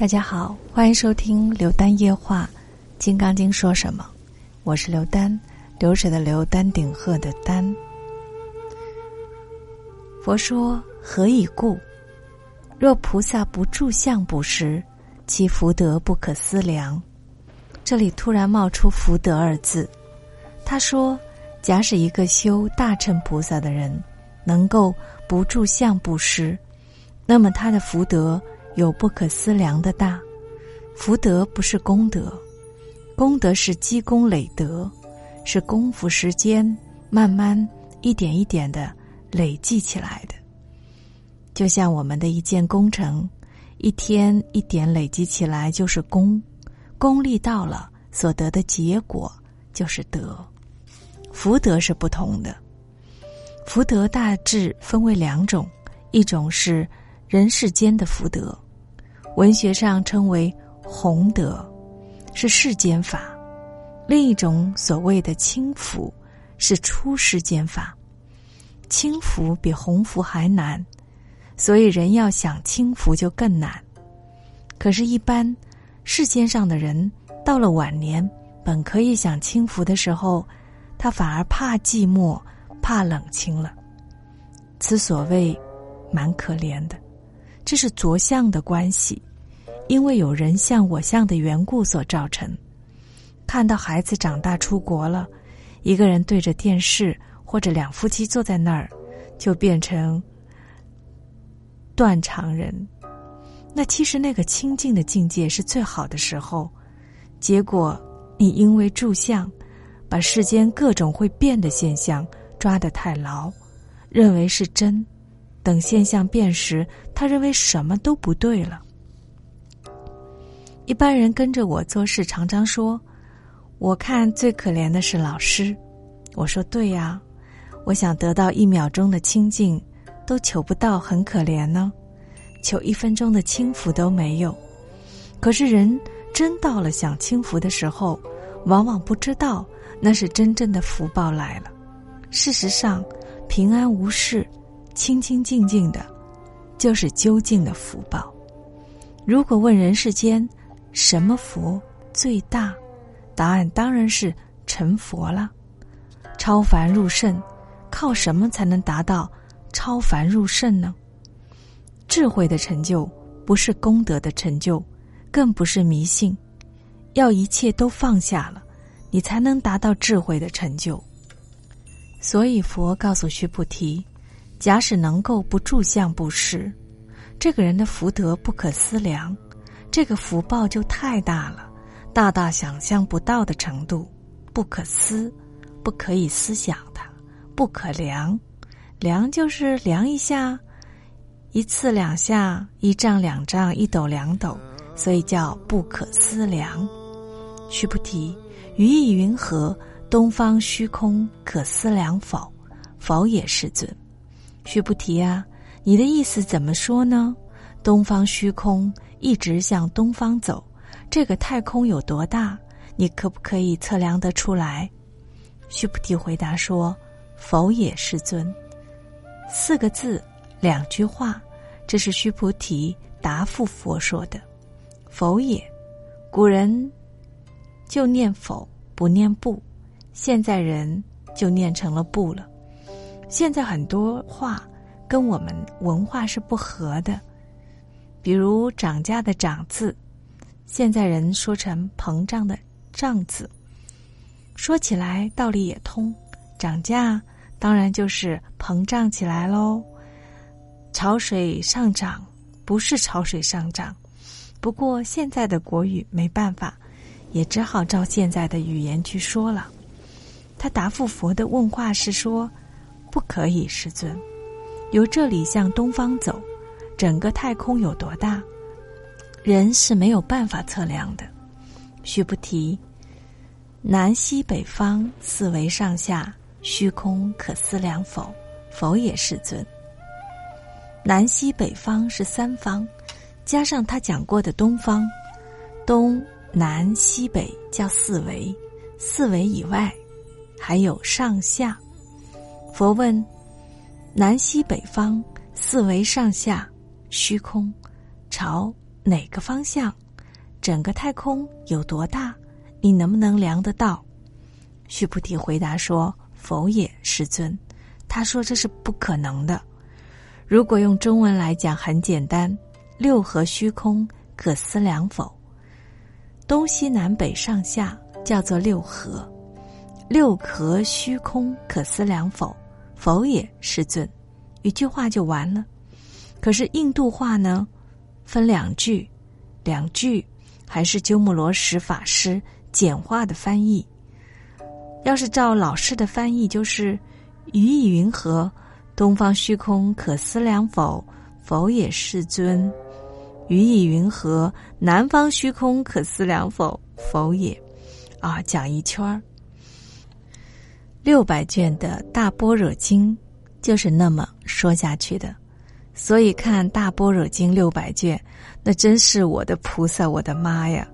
大家好，欢迎收听《刘丹夜话》，《金刚经》说什么？我是刘丹，流水的流，丹顶鹤的丹。佛说：何以故？若菩萨不住相布施，其福德不可思量。这里突然冒出“福德”二字。他说：假使一个修大乘菩萨的人，能够不住相布施，那么他的福德。有不可思量的大，福德不是功德，功德是积功累德，是功夫时间慢慢一点一点的累积起来的。就像我们的一件工程，一天一点累积起来就是功，功力到了，所得的结果就是德。福德是不同的，福德大致分为两种，一种是。人世间的福德，文学上称为弘德，是世间法；另一种所谓的轻福，是出世间法。轻福比鸿福还难，所以人要想轻福就更难。可是，一般世间上的人到了晚年，本可以享清福的时候，他反而怕寂寞、怕冷清了。此所谓蛮可怜的。这是着相的关系，因为有人相我相的缘故所造成。看到孩子长大出国了，一个人对着电视，或者两夫妻坐在那儿，就变成断肠人。那其实那个清净的境界是最好的时候，结果你因为住相，把世间各种会变的现象抓得太牢，认为是真。等现象变时，他认为什么都不对了。一般人跟着我做事，常常说：“我看最可怜的是老师。”我说：“对呀，我想得到一秒钟的清净，都求不到，很可怜呢。求一分钟的轻浮都没有。可是人真到了享轻福的时候，往往不知道那是真正的福报来了。事实上，平安无事。”清清静静的，就是究竟的福报。如果问人世间什么福最大，答案当然是成佛了。超凡入圣，靠什么才能达到超凡入圣呢？智慧的成就不是功德的成就，更不是迷信。要一切都放下了，你才能达到智慧的成就。所以佛告诉须菩提。假使能够不住相布施，这个人的福德不可思量，这个福报就太大了，大大想象不到的程度，不可思，不可以思想的，不可量，量就是量一下，一次两下，一丈两丈，一斗两斗，所以叫不可思量。须菩提，于意云何？东方虚空可思量否？否也，世尊。须菩提啊，你的意思怎么说呢？东方虚空一直向东方走，这个太空有多大？你可不可以测量得出来？须菩提回答说：“否也，世尊。”四个字，两句话，这是须菩提答复佛说的。否也，古人就念否，不念不，现在人就念成了不了。现在很多话跟我们文化是不合的，比如“涨价”的“涨”字，现在人说成“膨胀”的“胀”字。说起来道理也通，涨价当然就是膨胀起来喽。潮水上涨不是潮水上涨，不过现在的国语没办法，也只好照现在的语言去说了。他答复佛的问话是说。不可以，师尊。由这里向东方走，整个太空有多大？人是没有办法测量的。须菩提，南西北方四维上下，虚空可思量否？否也，世尊。南西北方是三方，加上他讲过的东方，东南西北叫四维，四维以外还有上下。佛问：南西北方四维上下虚空，朝哪个方向？整个太空有多大？你能不能量得到？须菩提回答说：“否也，世尊。”他说：“这是不可能的。如果用中文来讲，很简单：六合虚空可思量否？东西南北上下叫做六合。六壳虚空可思量否？否也，世尊。一句话就完了。可是印度话呢，分两句，两句还是鸠摩罗什法师简化的翻译。要是照老师的翻译，就是“于意云何？东方虚空可思量否？否也，世尊。于意云何？南方虚空可思量否？否也。”啊，讲一圈儿。六百卷的大般若经就是那么说下去的，所以看大般若经六百卷，那真是我的菩萨，我的妈呀！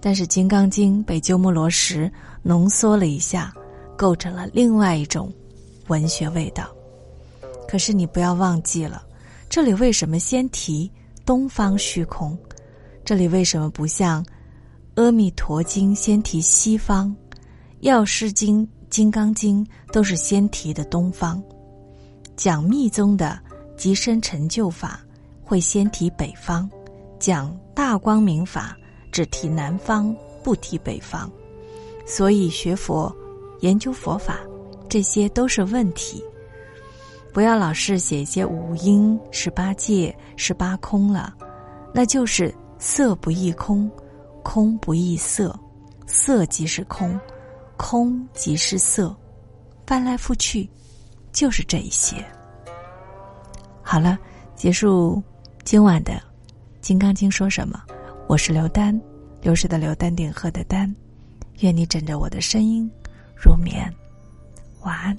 但是《金刚经》被鸠摩罗什浓缩了一下，构成了另外一种文学味道。可是你不要忘记了，这里为什么先提东方虚空？这里为什么不像《阿弥陀经》先提西方？《药师经》《金刚经》都是先提的东方。讲密宗的极深成就法，会先提北方；讲大光明法。只提南方，不提北方，所以学佛、研究佛法，这些都是问题。不要老是写一些五音、十八界、十八空了，那就是色不异空，空不异色，色即是空，空即是色，翻来覆去就是这一些。好了，结束今晚的《金刚经》说什么？我是刘丹，流失的刘，丹顶鹤的丹。愿你枕着我的声音入眠，晚安。